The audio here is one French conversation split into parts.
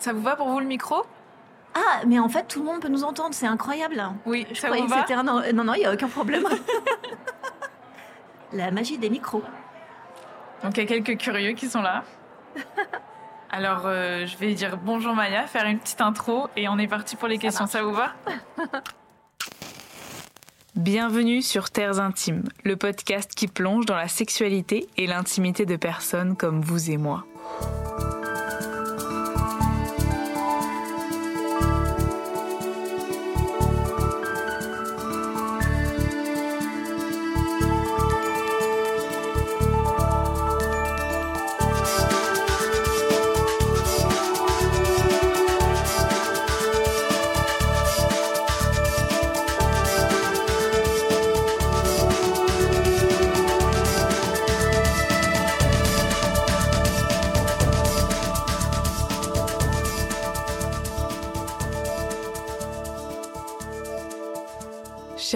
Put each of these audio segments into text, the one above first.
Ça vous va pour vous le micro? Ah, mais en fait, tout le monde peut nous entendre, c'est incroyable. Oui, Je ça croyais vous que va? c'était un... Non, non, il n'y a aucun problème. La magie des micros. Donc il y a quelques curieux qui sont là. Alors euh, je vais dire bonjour Maya, faire une petite intro et on est parti pour les questions, marche. ça vous va? Bienvenue sur Terres Intimes, le podcast qui plonge dans la sexualité et l'intimité de personnes comme vous et moi.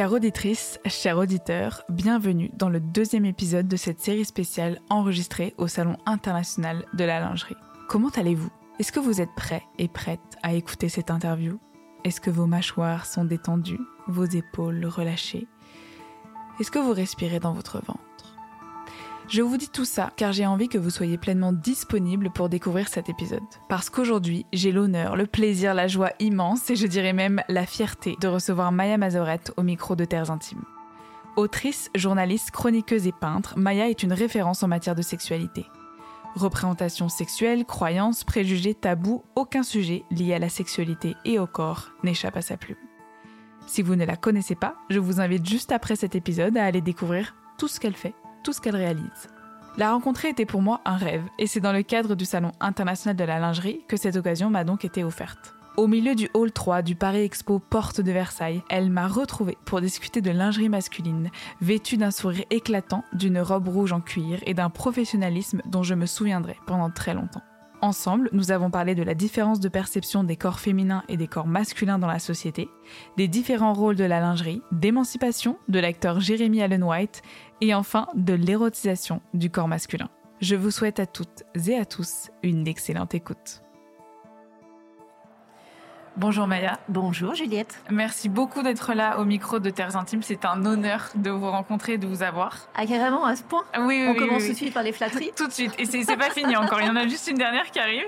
Chère auditrice, chers auditeurs, bienvenue dans le deuxième épisode de cette série spéciale enregistrée au Salon international de la lingerie. Comment allez-vous? Est-ce que vous êtes prêts et prêtes à écouter cette interview? Est-ce que vos mâchoires sont détendues, vos épaules relâchées? Est-ce que vous respirez dans votre ventre? Je vous dis tout ça car j'ai envie que vous soyez pleinement disponible pour découvrir cet épisode. Parce qu'aujourd'hui, j'ai l'honneur, le plaisir, la joie immense et je dirais même la fierté de recevoir Maya Mazorette au micro de Terres Intimes. Autrice, journaliste, chroniqueuse et peintre, Maya est une référence en matière de sexualité. Représentation sexuelle, croyances, préjugés, tabous, aucun sujet lié à la sexualité et au corps n'échappe à sa plume. Si vous ne la connaissez pas, je vous invite juste après cet épisode à aller découvrir tout ce qu'elle fait tout ce qu'elle réalise. La rencontrer était pour moi un rêve, et c'est dans le cadre du Salon international de la lingerie que cette occasion m'a donc été offerte. Au milieu du hall 3 du Paris Expo Porte de Versailles, elle m'a retrouvée pour discuter de lingerie masculine, vêtue d'un sourire éclatant, d'une robe rouge en cuir et d'un professionnalisme dont je me souviendrai pendant très longtemps. Ensemble, nous avons parlé de la différence de perception des corps féminins et des corps masculins dans la société, des différents rôles de la lingerie, d'émancipation de l'acteur Jeremy Allen White et enfin de l'érotisation du corps masculin. Je vous souhaite à toutes et à tous une excellente écoute. Bonjour Maya. Bonjour Juliette. Merci beaucoup d'être là au micro de Terres Intimes. C'est un honneur de vous rencontrer et de vous avoir. Ah, carrément, à ce point Oui, oui, On oui, commence oui. tout de suite par les flatteries. Tout de suite. Et c'est c'est pas fini encore. Il y en a juste une dernière qui arrive.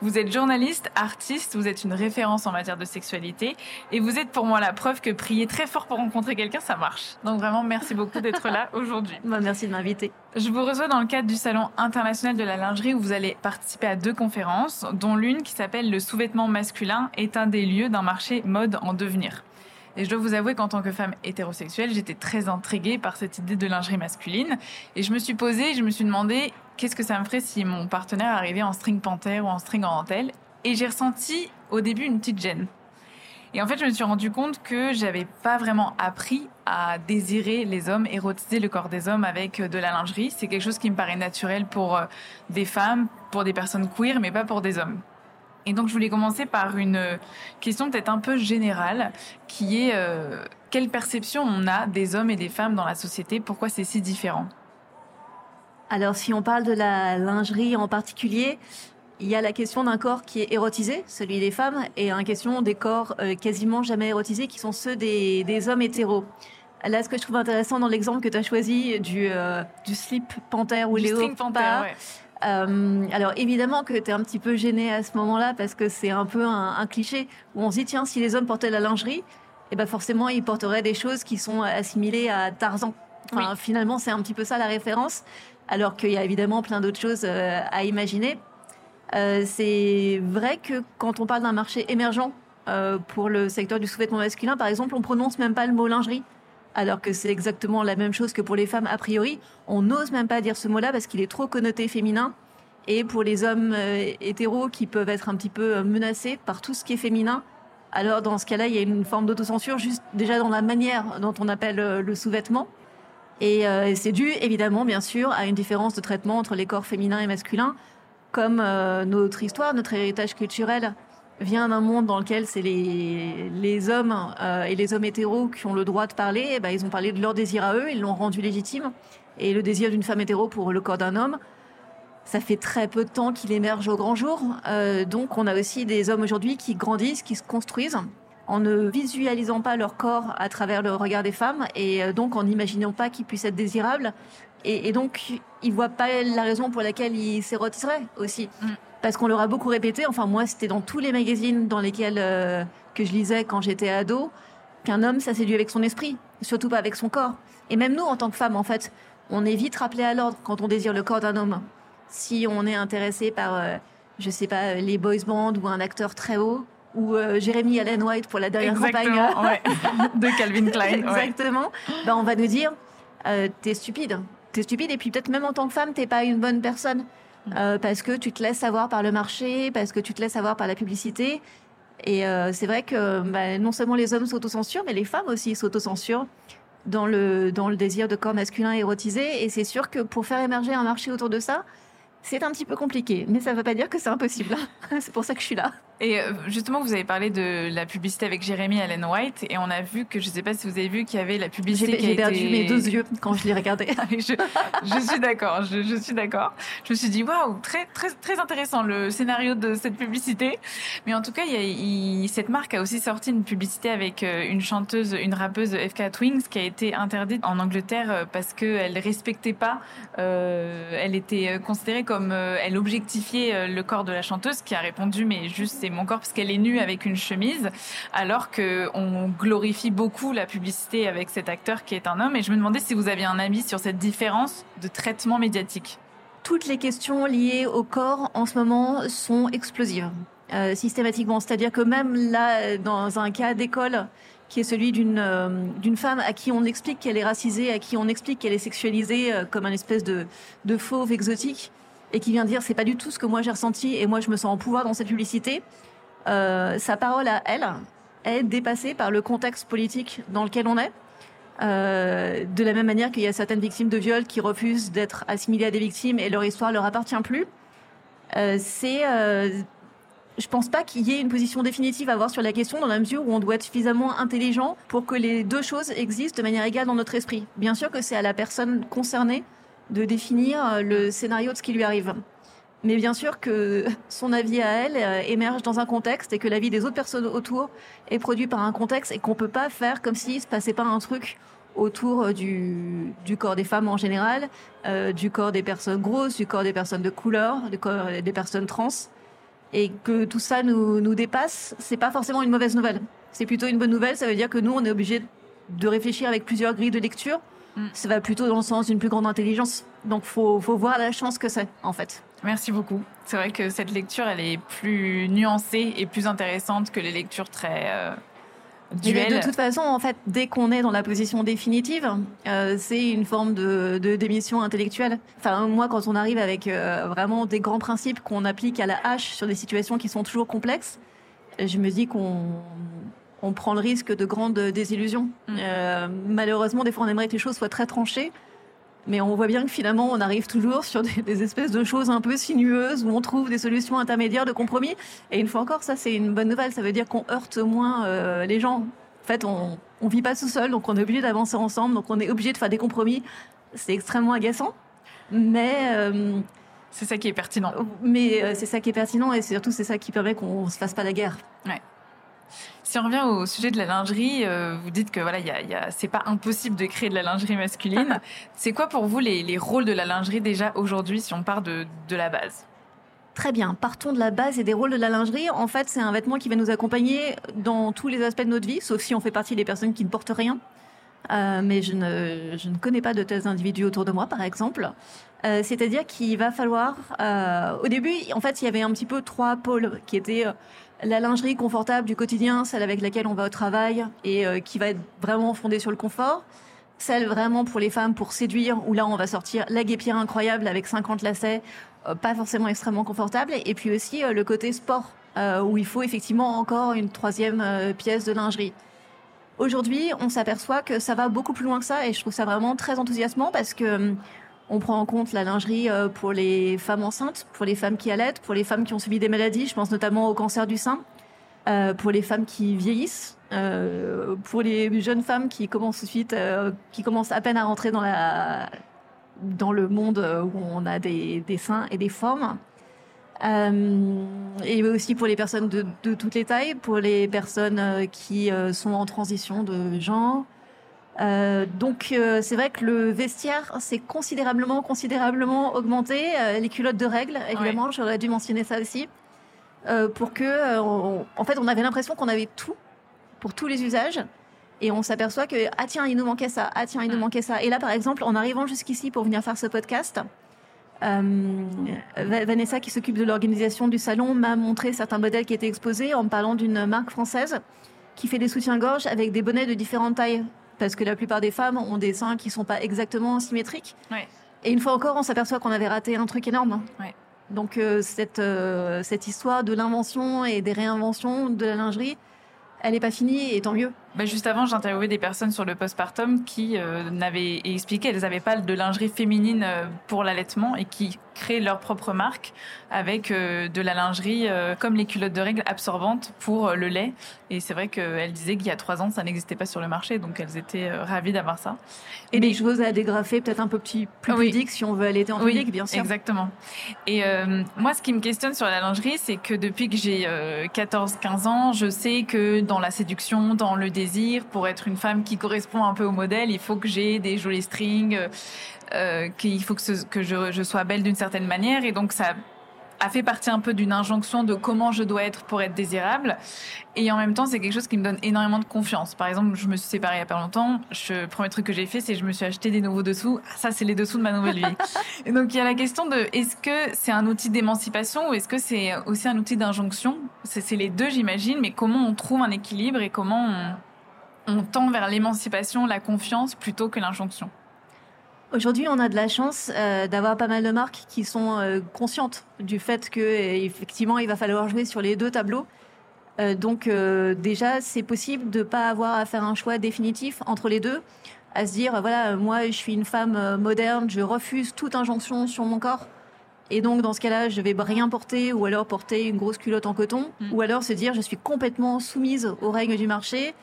Vous êtes journaliste, artiste, vous êtes une référence en matière de sexualité. Et vous êtes pour moi la preuve que prier très fort pour rencontrer quelqu'un, ça marche. Donc vraiment, merci beaucoup d'être là aujourd'hui. Bah, merci de m'inviter. Je vous reçois dans le cadre du Salon international de la lingerie où vous allez participer à deux conférences, dont l'une qui s'appelle Le sous-vêtement masculin est un des lieux d'un marché mode en devenir. Et je dois vous avouer qu'en tant que femme hétérosexuelle, j'étais très intriguée par cette idée de lingerie masculine. Et je me suis posée, je me suis demandé qu'est-ce que ça me ferait si mon partenaire arrivait en string panthère ou en string en dentelle? Et j'ai ressenti au début une petite gêne. Et en fait, je me suis rendu compte que j'avais pas vraiment appris à désirer les hommes, érotiser le corps des hommes avec de la lingerie. C'est quelque chose qui me paraît naturel pour euh, des femmes, pour des personnes queer, mais pas pour des hommes. Et donc, je voulais commencer par une question peut-être un peu générale, qui est euh, quelle perception on a des hommes et des femmes dans la société? Pourquoi c'est si différent? Alors, si on parle de la lingerie en particulier, il y a la question d'un corps qui est érotisé, celui des femmes, et une question des corps euh, quasiment jamais érotisés, qui sont ceux des, des hommes hétéros. Là, ce que je trouve intéressant dans l'exemple que tu as choisi du, euh, du slip panthère ou Du léo panthère, ouais. Euh, alors évidemment que tu es un petit peu gêné à ce moment-là parce que c'est un peu un, un cliché où on se dit tiens si les hommes portaient la lingerie, et ben forcément ils porteraient des choses qui sont assimilées à Tarzan. Enfin, Finalement c'est un petit peu ça la référence, alors qu'il y a évidemment plein d'autres choses à imaginer. Euh, c'est vrai que quand on parle d'un marché émergent euh, pour le secteur du sous-vêtement masculin, par exemple, on prononce même pas le mot lingerie alors que c'est exactement la même chose que pour les femmes a priori. On n'ose même pas dire ce mot-là parce qu'il est trop connoté féminin. Et pour les hommes euh, hétéros qui peuvent être un petit peu euh, menacés par tout ce qui est féminin, alors dans ce cas-là, il y a une forme d'autocensure juste déjà dans la manière dont on appelle le sous-vêtement. Et c'est dû évidemment, bien sûr, à une différence de traitement entre les corps féminins et masculins, comme euh, notre histoire, notre héritage culturel vient d'un monde dans lequel c'est les, hommes euh, et les hommes hétéros qui ont le droit de parler, eh ben, ils ont parlé de leur désir à eux, ils l'ont rendu légitime. Et le désir d'une femme hétéro pour le corps d'un homme, ça fait très peu de temps qu'il émerge au grand jour. Euh, donc on a aussi des hommes aujourd'hui qui grandissent, qui se construisent en ne visualisant pas leur corps à travers le regard des femmes et donc en n'imaginant pas qu'ils puissent être désirables. Et, donc ils voient pas la raison pour laquelle ils s'érotiseraient aussi. Mm. Parce qu'on leur a beaucoup répété, enfin moi c'était dans tous les magazines dans lesquels euh, que je lisais quand j'étais ado, qu'un homme ça séduit avec son esprit, surtout pas avec son corps. Et même nous en tant que femmes en fait, on est vite rappelé à l'ordre quand on désire le corps d'un homme si on est intéressé par, euh, je sais pas, les boys bands ou un acteur très haut, ou euh, Jérémy Allen White pour la dernière campagne de Calvin Klein. Exactement. Ben, on va nous dire, euh, t'es stupide. T'es stupide et puis peut-être même en tant que femme, t'es pas une bonne personne. Mm. Euh, parce que tu te laisses avoir par le marché, parce que tu te laisses avoir par la publicité. Et c'est vrai que ben, non seulement les hommes s'autocensurent, mais les femmes aussi s'autocensurent dans le, dans le désir de corps masculin érotisé. Et c'est sûr que pour faire émerger un marché autour de ça, c'est un petit peu compliqué, mais ça ne veut pas dire que c'est impossible. c'est pour ça que je suis là. Et euh, justement, vous avez parlé de la publicité avec Jérémy Allen White, et on a vu que, je ne sais pas si vous avez vu, qu'il y avait la publicité J'ai perdu mes deux yeux quand je l'ai regardé. Ah je, suis d'accord, je, suis d'accord. Je me suis dit, waouh, très, très, très intéressant le scénario de cette publicité. Mais en tout cas, il cette marque a aussi sorti une publicité avec euh, une chanteuse, une rappeuse FK Twins, qui a été interdite en Angleterre euh, parce qu'elle ne respectait pas, elle était considérée comme, elle objectifiait le corps de la chanteuse, qui a répondu, mais juste, c'est mon corps parce qu'elle est nue avec une chemise, alors que on glorifie beaucoup la publicité avec cet acteur qui est un homme. Et je me demandais si vous aviez un avis sur cette différence de traitement médiatique. Toutes les questions liées au corps en ce moment sont explosives. Euh, systématiquement. C'est-à-dire que même là, dans un cas d'école, qui est celui d'une euh, d'une femme à qui on explique qu'elle est racisée, à qui on explique qu'elle est sexualisée euh, comme un espèce de fauve exotique, et qui vient dire c'est pas du tout ce que moi j'ai ressenti et moi je me sens en pouvoir dans cette publicité. Euh, sa parole à elle est dépassée par le contexte politique dans lequel on est. Euh, de la même manière qu'il y a certaines victimes de viol qui refusent d'être assimilées à des victimes et leur histoire leur appartient plus. Euh, c'est, euh, je pense pas qu'il y ait une position définitive à avoir sur la question dans la mesure où on doit être suffisamment intelligent pour que les deux choses existent de manière égale dans notre esprit. Bien sûr que c'est à la personne concernée de définir le scénario de ce qui lui arrive mais bien sûr que son avis à elle euh, émerge dans un contexte et que l'avis des autres personnes autour est produit par un contexte et qu'on peut pas faire comme s'il se passait pas un truc autour euh, du, corps des femmes en général, euh, du corps des personnes grosses, du corps des personnes de couleur, du corps des personnes trans, et que tout ça nous, nous dépasse, c'est pas forcément une mauvaise nouvelle. C'est plutôt une bonne nouvelle, ça veut dire que nous, on est obligé de réfléchir avec plusieurs grilles de lecture. Mm. Ça va plutôt dans le sens d'une plus grande intelligence. Donc, faut, faut voir la chance que c'est, en fait. Merci beaucoup. C'est vrai que cette lecture, elle est plus nuancée et plus intéressante que les lectures très euh, duelles. De toute façon, en fait, dès qu'on est dans la position définitive, euh, c'est une forme de, démission intellectuelle. Enfin, moi, quand on arrive avec euh, vraiment des grands principes qu'on applique à la hache sur des situations qui sont toujours complexes, je me dis qu'on on prend le risque de grandes désillusions. Mm. malheureusement, des fois, on aimerait que les choses soient très tranchées. Mais on voit bien que finalement, on arrive toujours sur des, espèces de choses un peu sinueuses où on trouve des solutions intermédiaires de compromis. Et une fois encore, ça, c'est une bonne nouvelle. Ça veut dire qu'on heurte moins euh, les gens. En fait, on ne vit pas tout seul, donc on est obligé d'avancer ensemble, donc on est obligé de faire des compromis. C'est extrêmement agaçant. Mais. Euh, c'est ça qui est pertinent. Mais euh, c'est ça qui est pertinent et surtout c'est ça qui permet qu'on se fasse pas la guerre. Ouais. Si on revient au sujet de la lingerie, euh, vous dites que voilà, y a, y a, c'est pas impossible de créer de la lingerie masculine. c'est quoi pour vous les, les, rôles de la lingerie déjà aujourd'hui si on part de, de la base? Très bien, partons de la base et des rôles de la lingerie. En fait, c'est un vêtement qui va nous accompagner dans tous les aspects de notre vie, sauf si on fait partie des personnes qui ne portent rien. Euh, mais je ne, je ne connais pas de tels individus autour de moi, par exemple. Euh, c'est-à-dire qu'il va falloir... Euh, au début, en fait, il y avait un petit peu trois pôles qui étaient la lingerie confortable du quotidien, celle avec laquelle on va au travail et euh, qui va être vraiment fondée sur le confort. Celle vraiment pour les femmes pour séduire, où là on va sortir la guépière incroyable avec 50 lacets, euh, pas forcément extrêmement confortable. Et puis aussi euh, le côté sport, où il faut effectivement encore une troisième pièce de lingerie. Aujourd'hui, on s'aperçoit que ça va beaucoup plus loin que ça et je trouve ça vraiment très enthousiasmant parce que hum, on prend en compte la lingerie euh, pour les femmes enceintes, pour les femmes qui allaitent, pour les femmes qui ont subi des maladies, je pense notamment au cancer du sein, euh, pour les femmes qui vieillissent, euh, pour les jeunes femmes qui commencent ensuite, qui commencent à peine à rentrer dans le monde où on a des, seins et des formes. Et aussi pour les personnes de, toutes les tailles, pour les personnes qui sont en transition de genre. Euh, donc c'est vrai que le vestiaire s'est considérablement, considérablement augmenté. les culottes de règles, évidemment, j'aurais dû mentionner ça aussi, pour que, en fait, on avait l'impression qu'on avait tout pour tous les usages. Et on s'aperçoit que, ah tiens, il nous manquait ça, ah tiens, il nous mm. manquait ça. Et là, par exemple, en arrivant jusqu'ici pour venir faire ce podcast, euh, Vanessa, qui s'occupe de l'organisation du salon, m'a montré certains modèles qui étaient exposés en me parlant d'une marque française qui fait des soutiens-gorge avec des bonnets de différentes tailles. Parce que la plupart des femmes ont des seins qui ne sont pas exactement symétriques. Et une fois encore, on s'aperçoit qu'on avait raté un truc énorme. Donc euh, cette, euh, cette histoire de l'invention et des réinventions de la lingerie, elle n'est pas finie et tant mieux. Bah juste avant, j'interviewais des personnes sur le postpartum qui euh, n'avaient expliqué qu'elles n'avaient pas de lingerie féminine euh, pour l'allaitement et qui créent leur propre marque avec euh, de la lingerie comme les culottes de règles absorbantes pour le lait. Et c'est vrai qu'elles disaient qu'il y a trois ans, ça n'existait pas sur le marché, donc elles étaient ravies d'avoir ça. Et des choses à dégrafer, peut-être un peu plus, plus pudiques si on veut allaiter en public, bien sûr. Exactement. Et moi, ce qui me questionne sur la lingerie, c'est que depuis que j'ai 14-15 ans, je sais que dans la séduction, dans le désir, pour être une femme qui correspond un peu au modèle, il faut que j'ai des jolis strings, euh, euh qu'il faut que, que je, je, sois belle d'une certaine manière. Et donc ça a fait partie un peu d'une injonction de comment je dois être pour être désirable. Et en même temps, c'est quelque chose qui me donne énormément de confiance. Par exemple, je me suis séparée il y a pas longtemps. le premier truc que j'ai fait, c'est que je me suis acheté des nouveaux dessous. Ah, ça, c'est les dessous de ma nouvelle vie. et donc, il y a la question de est-ce que c'est un outil d'émancipation ou est-ce que c'est aussi un outil d'injonction? C'est les deux, j'imagine. Mais comment on trouve un équilibre et comment on, on tend vers l'émancipation, la confiance plutôt que l'injonction Aujourd'hui, on a de la chance euh, d'avoir pas mal de marques qui sont euh, conscientes du fait que euh, effectivement, il va falloir jouer sur les deux tableaux. donc déjà, c'est possible de pas avoir à faire un choix définitif entre les deux, à se dire voilà, moi, je suis une femme moderne, je refuse toute injonction sur mon corps. Et donc, dans ce cas-là, je vais rien porter ou alors porter une grosse culotte en coton. Mm. Ou alors se dire, je suis complètement soumise aux règles du marché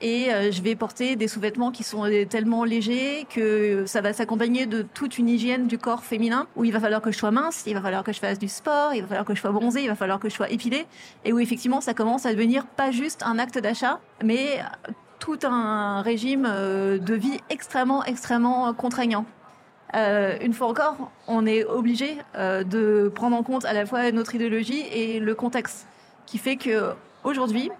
et euh, je vais porter des sous-vêtements qui sont euh, tellement légers que ça va s'accompagner de toute une hygiène du corps féminin où il va falloir que je sois mince, il va falloir que je fasse du sport, il va falloir que je sois bronzée, il va falloir que je sois épilée et où effectivement ça commence à devenir pas juste un acte d'achat mais tout un régime euh, de vie extrêmement extrêmement contraignant. une fois encore, on est obligé de prendre en compte à la fois notre idéologie et le contexte qui fait que aujourd'hui,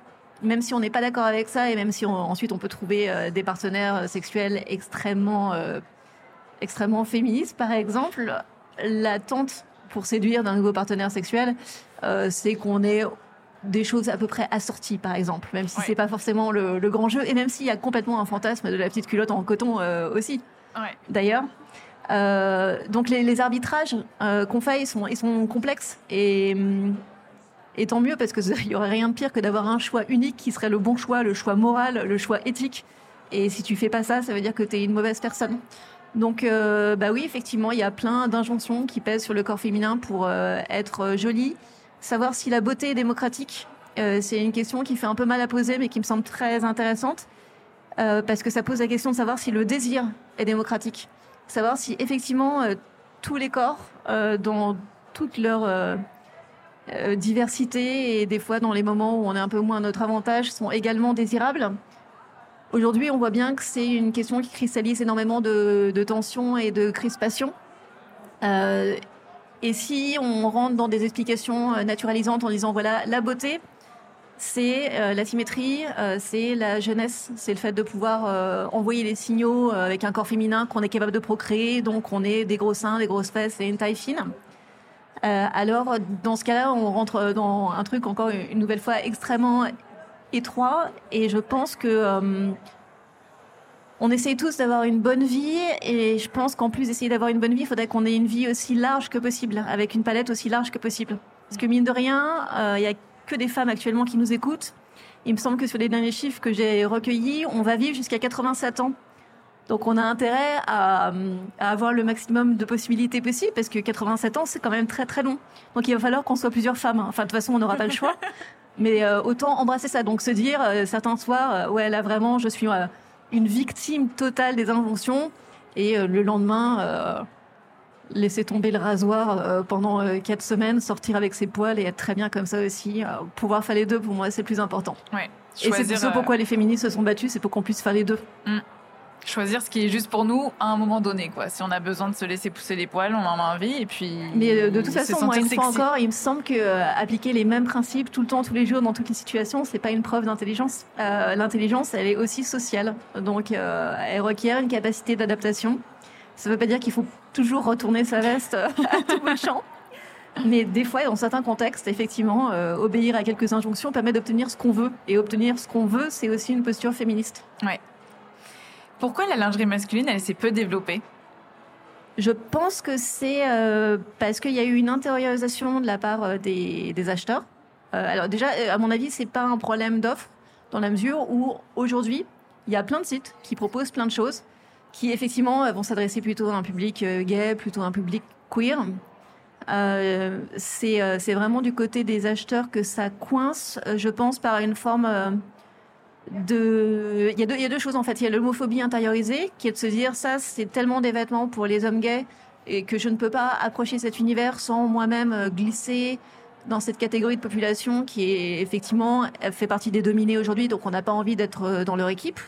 même si on n'est pas d'accord avec ça et même si ensuite on peut trouver euh, des partenaires euh, sexuels extrêmement, euh, extrêmement féministes, par exemple, l'attente pour séduire d'un nouveau partenaire sexuel, c'est qu'on ait des choses à peu près assorties, par exemple, même si c'est pas forcément le, grand jeu, et même s'il y a complètement un fantasme de la petite culotte en coton aussi. D'ailleurs. donc les, les arbitrages qu'on fait, ils sont, ils sont complexes et hum, et tant mieux parce qu'il y aurait rien de pire que d'avoir un choix unique qui serait le bon choix, le choix moral, le choix éthique. Et si tu fais pas ça, ça veut dire que tu es une mauvaise personne. Donc, euh, bah oui, effectivement, il y a plein d'injonctions qui pèsent sur le corps féminin pour euh, être jolie. Savoir si la beauté est démocratique, euh, c'est une question qui fait un peu mal à poser, mais qui me semble très intéressante. parce que ça pose la question de savoir si le désir est démocratique. Savoir si effectivement tous les corps, dans toute leur euh, diversité et des fois dans les moments où on est un peu moins à notre avantage sont également désirables. Aujourd'hui, on voit bien que c'est une question qui cristallise énormément de, tensions et de crispations. Euh, et si on rentre dans des explications euh, naturalisantes en disant voilà, la beauté, c'est la symétrie, c'est la jeunesse, c'est le fait de pouvoir envoyer les signaux avec un corps féminin qu'on est capable de procréer, donc on est des gros seins, des grosses fesses et une taille fine. Euh, alors, dans ce cas-là, on rentre dans un truc encore une nouvelle fois extrêmement étroit. Et je pense que euh, on essaye tous d'avoir une bonne vie. Et je pense qu'en plus d'essayer d'avoir une bonne vie, il faudrait qu'on ait une vie aussi large que possible, avec une palette aussi large que possible. Parce que mine de rien, euh, il y a que des femmes actuellement qui nous écoutent. Il me semble que sur les derniers chiffres que j'ai recueillis, on va vivre jusqu'à 87 ans. Donc on a intérêt à, avoir le maximum de possibilités possibles parce que 87 ans c'est quand même très très long. Donc il va falloir qu'on soit plusieurs femmes. Enfin de toute façon on n'aura pas le choix. Mais euh, autant embrasser ça. Donc se dire euh, certains soirs euh, ouais là vraiment je suis une victime totale des injonctions et le lendemain laisser tomber le rasoir pendant quatre semaines, sortir avec ses poils et être très bien comme ça aussi. Pouvoir faire les deux, pour moi, c'est le plus important. Ouais. et c'est ce pourquoi les féministes se sont battues, c'est pour qu'on puisse faire les deux. Mm. Choisir ce qui est juste pour nous à un moment donné, quoi. Si on a besoin de se laisser pousser les poils, on en a envie, et puis. Mais de toute façon, moi, une fois encore, il me semble que appliquer les mêmes principes tout le temps, tous les jours, dans toutes les situations, c'est pas une preuve d'intelligence. L'intelligence, elle est aussi sociale, donc elle requiert une capacité d'adaptation. Ça ne veut pas dire qu'il faut toujours retourner sa veste à tout bout de champ. Mais des fois, dans certains contextes, effectivement, euh, obéir à quelques injonctions permet d'obtenir ce qu'on veut. Et obtenir ce qu'on veut, c'est aussi une posture féministe. Ouais. Pourquoi la lingerie masculine, elle s'est peu développée? Je pense que c'est euh, parce qu'il y a eu une intériorisation de la part euh, des, acheteurs. alors déjà, à mon avis, c'est pas un problème d'offre, dans la mesure où aujourd'hui, il y a plein de sites qui proposent plein de choses qui effectivement euh, vont s'adresser plutôt à un public euh, gay, plutôt à un public queer. Euh, c'est euh, vraiment du côté des acheteurs que ça coince, je pense, par une forme Il y, a deux, choses en fait. Il y a l'homophobie intériorisée, qui est de se dire ça, c'est tellement des vêtements pour les hommes gays et que je ne peux pas approcher cet univers sans moi-même glisser dans cette catégorie de population qui est effectivement fait partie des dominés aujourd'hui, donc on n'a pas envie d'être dans leur équipe,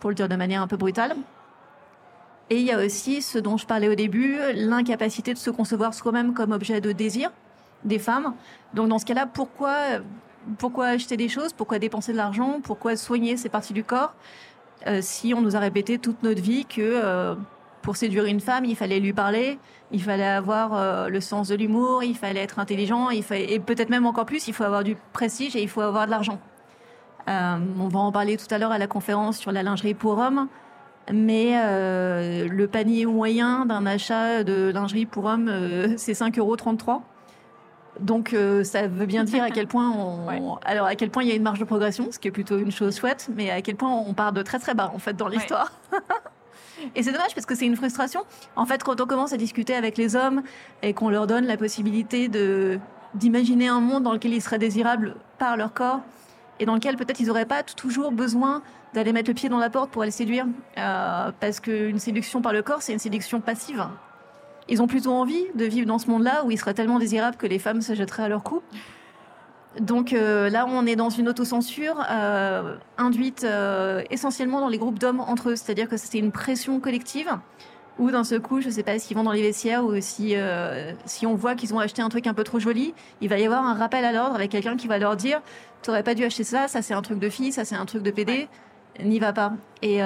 pour le dire de manière un peu brutale. Et il y a aussi ce dont je parlais au début, l'incapacité de se concevoir soi-même comme objet de désir des femmes. Donc dans ce cas-là, pourquoi, pourquoi acheter des choses Pourquoi dépenser de l'argent Pourquoi soigner ces parties du corps euh, si on nous a répété toute notre vie que euh, pour séduire une femme, il fallait lui parler, il fallait avoir euh, le sens de l'humour, il fallait être intelligent, et peut-être même encore plus, il faut avoir du prestige et il faut avoir de l'argent. on va en parler tout à l'heure à la conférence sur la lingerie pour hommes mais le panier moyen d'un achat de lingerie pour homme, euh, c'est 5,33 euros. Donc euh, ça veut bien dire à quel point on, alors à quel point il y a une marge de progression, ce qui est plutôt une chose chouette, mais à quel point on part de très très bas en fait dans l'histoire. et c'est dommage parce que c'est une frustration. En fait, quand on commence à discuter avec les hommes et qu'on leur donne la possibilité de d'imaginer un monde dans lequel ils seraient désirables par leur corps et dans lequel peut-être ils n'auraient pas toujours besoin d'aller mettre le pied dans la porte pour aller séduire. Euh, parce qu'une séduction par le corps, c'est une séduction passive. Ils ont plutôt envie de vivre dans ce monde-là où il serait tellement désirable que les femmes se jetteraient à leur cou. Donc euh, là, on est dans une autocensure euh, induite euh, essentiellement dans les groupes d'hommes entre eux. C'est-à-dire que c'est une pression collective où d'un seul coup, je ne sais pas s'ils vont dans les vestiaires ou si, si on voit qu'ils ont acheté un truc un peu trop joli, il va y avoir un rappel à l'ordre avec quelqu'un qui va leur dire « tu n'aurais pas dû acheter ça, ça c'est un truc de fille, ça c'est un truc de PD n'y va pas. Et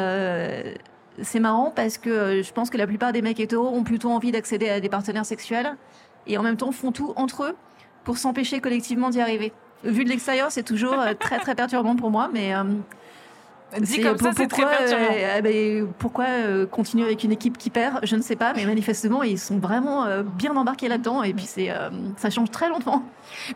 c'est marrant parce que euh, je pense que la plupart des mecs hétéros ont plutôt envie d'accéder à des partenaires sexuels et en même temps font tout entre eux pour s'empêcher collectivement d'y arriver. Vu de l'extérieur, c'est toujours euh, très très perturbant pour moi, mais Dit comme ça, c'est très perturbant. Euh, eh ben, pourquoi euh, continuer avec une équipe qui perd Je ne sais pas, mais manifestement, ils sont vraiment euh, bien embarqués là-dedans et puis c'est, ça change très longtemps.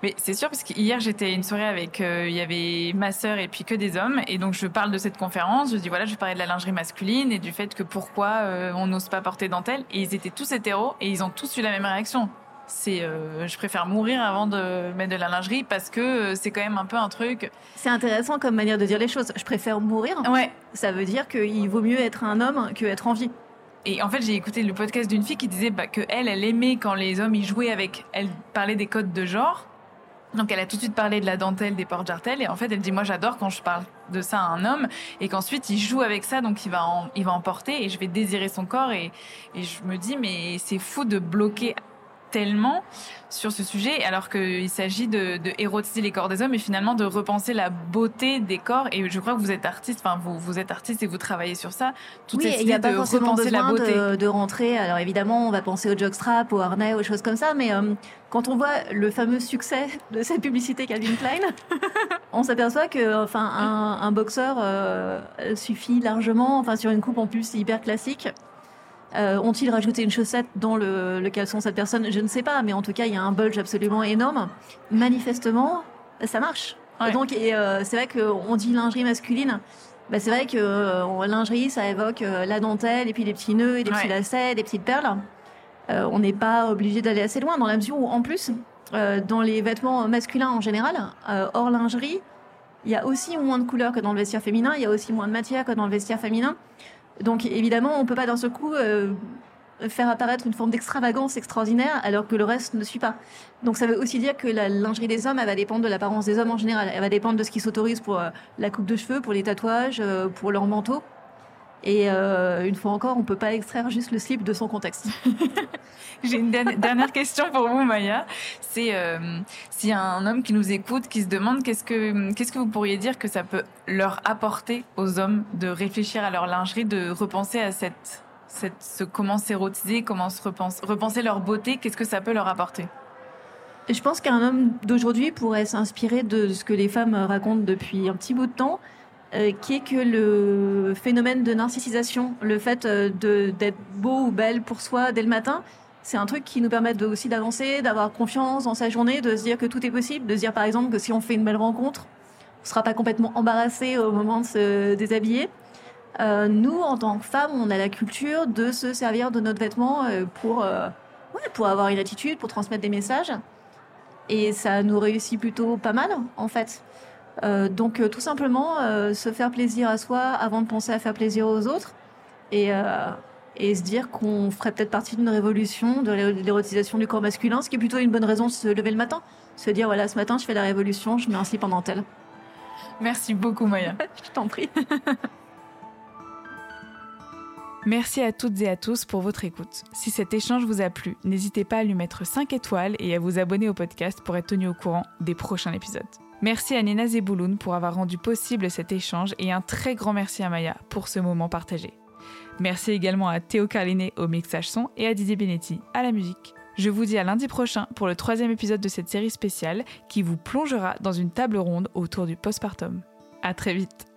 Mais c'est sûr, parce qu'hier, j'étais à une soirée avec, il y avait ma sœur et puis que des hommes, et donc je parle de cette conférence, je dis voilà, je vais parler de la lingerie masculine et du fait que pourquoi on n'ose pas porter dentelle, et ils étaient tous hétéros et ils ont tous eu la même réaction c'est euh, je préfère mourir avant de mettre de la lingerie parce que euh, c'est quand même un peu un truc. C'est intéressant comme manière de dire les choses. Je préfère mourir. Ouais. Ça veut dire qu'il vaut mieux être un homme que être en vie. Et en fait, j'ai écouté le podcast d'une fille qui disait bah, que elle, elle aimait quand les hommes y jouaient avec. Elle parlait des codes de genre. Donc elle a tout de suite parlé de la dentelle, des portes jartelles et en fait elle dit moi j'adore quand je parle de ça à un homme et qu'ensuite il joue avec ça donc il va en, il va emporter et je vais désirer son corps et, et je me dis mais c'est fou de bloquer tellement sur ce sujet, alors qu'il s'agit de, de, érotiser les corps des hommes et finalement de repenser la beauté des corps. Et je crois que vous êtes artiste, enfin vous, vous êtes artiste et vous travaillez sur ça. Toute oui, il n'y a pas forcément besoin la beauté. De, de, rentrer. Alors évidemment, on va penser au jockstrap, au harnais, aux choses comme ça, mais euh, quand on voit le fameux succès de cette publicité Calvin Klein, on s'aperçoit que enfin un, un boxeur euh, suffit largement, enfin sur une coupe en plus hyper classique euh, Ont-ils rajouté une chaussette dans le, le caleçon de cette personne? Je ne sais pas, mais en tout cas, il y a un bulge absolument énorme. Manifestement, ça marche. Ouais. Donc, et euh, c'est vrai qu'on dit lingerie masculine. Bah, c'est vrai que euh, lingerie, ça évoque la dentelle et puis des petits nœuds et des ouais. petits lacets, des petites perles. On n'est pas obligé d'aller assez loin dans la mesure où, en plus, dans les vêtements masculins en général, hors lingerie, il y a aussi moins de couleurs que dans le vestiaire féminin, il y a aussi moins de matière que dans le vestiaire féminin. Donc évidemment, on peut pas d'un seul coup euh, faire apparaître une forme d'extravagance extraordinaire alors que le reste ne suit pas. Donc ça veut aussi dire que la lingerie des hommes, elle va dépendre de l'apparence des hommes en général. Elle va dépendre de ce qu'ils s'autorisent pour euh, la coupe de cheveux, pour les tatouages, euh, pour leur manteau. Et euh, une fois encore, on peut pas extraire juste le slip de son contexte. J'ai une dernière question pour vous, Maya. C'est euh, s'il y a un homme qui nous écoute, qui se demande qu'est-ce que qu'est-ce que vous pourriez dire que ça peut leur apporter aux hommes de réfléchir à leur lingerie, de repenser à cette, cette ce, comment s'érotiser, comment se repense, repenser leur beauté, qu'est-ce que ça peut leur apporter? Je pense qu'un homme d'aujourd'hui pourrait s'inspirer de ce que les femmes racontent depuis un petit bout de temps euh, qui est que le phénomène de narcissisation, le fait euh, d'être beau ou belle pour soi dès le matin, c'est un truc qui nous permet de, aussi d'avancer, d'avoir confiance dans sa journée, de se dire que tout est possible, de se dire par exemple que si on fait une belle rencontre, on ne sera pas complètement embarrassé au moment de se déshabiller. Euh, nous, en tant que femmes, on a la culture de se servir de notre vêtement pour, ouais, pour avoir une attitude, pour transmettre des messages. Et ça nous réussit plutôt pas mal, en fait. Euh, donc euh, tout simplement euh, se faire plaisir à soi avant de penser à faire plaisir aux autres et, et se dire qu'on ferait peut-être partie d'une révolution de l'érotisation du corps masculin, ce qui est plutôt une bonne raison de se lever le matin. Se dire voilà ce matin je fais la révolution, je mets un slip en dentelle. Merci beaucoup Maya. je t'en prie. Merci à toutes et à tous pour votre écoute. Si cet échange vous a plu, n'hésitez pas à lui mettre 5 étoiles et à vous abonner au podcast pour être tenu au courant des prochains épisodes. Merci à Nina Zebouloun pour avoir rendu possible cet échange et un très grand merci à Maya pour ce moment partagé. Merci également à Théo Carlinet au mixage son et à Didier Benetti à la musique. Je vous dis à lundi prochain pour le troisième épisode de cette série spéciale qui vous plongera dans une table ronde autour du postpartum. À très vite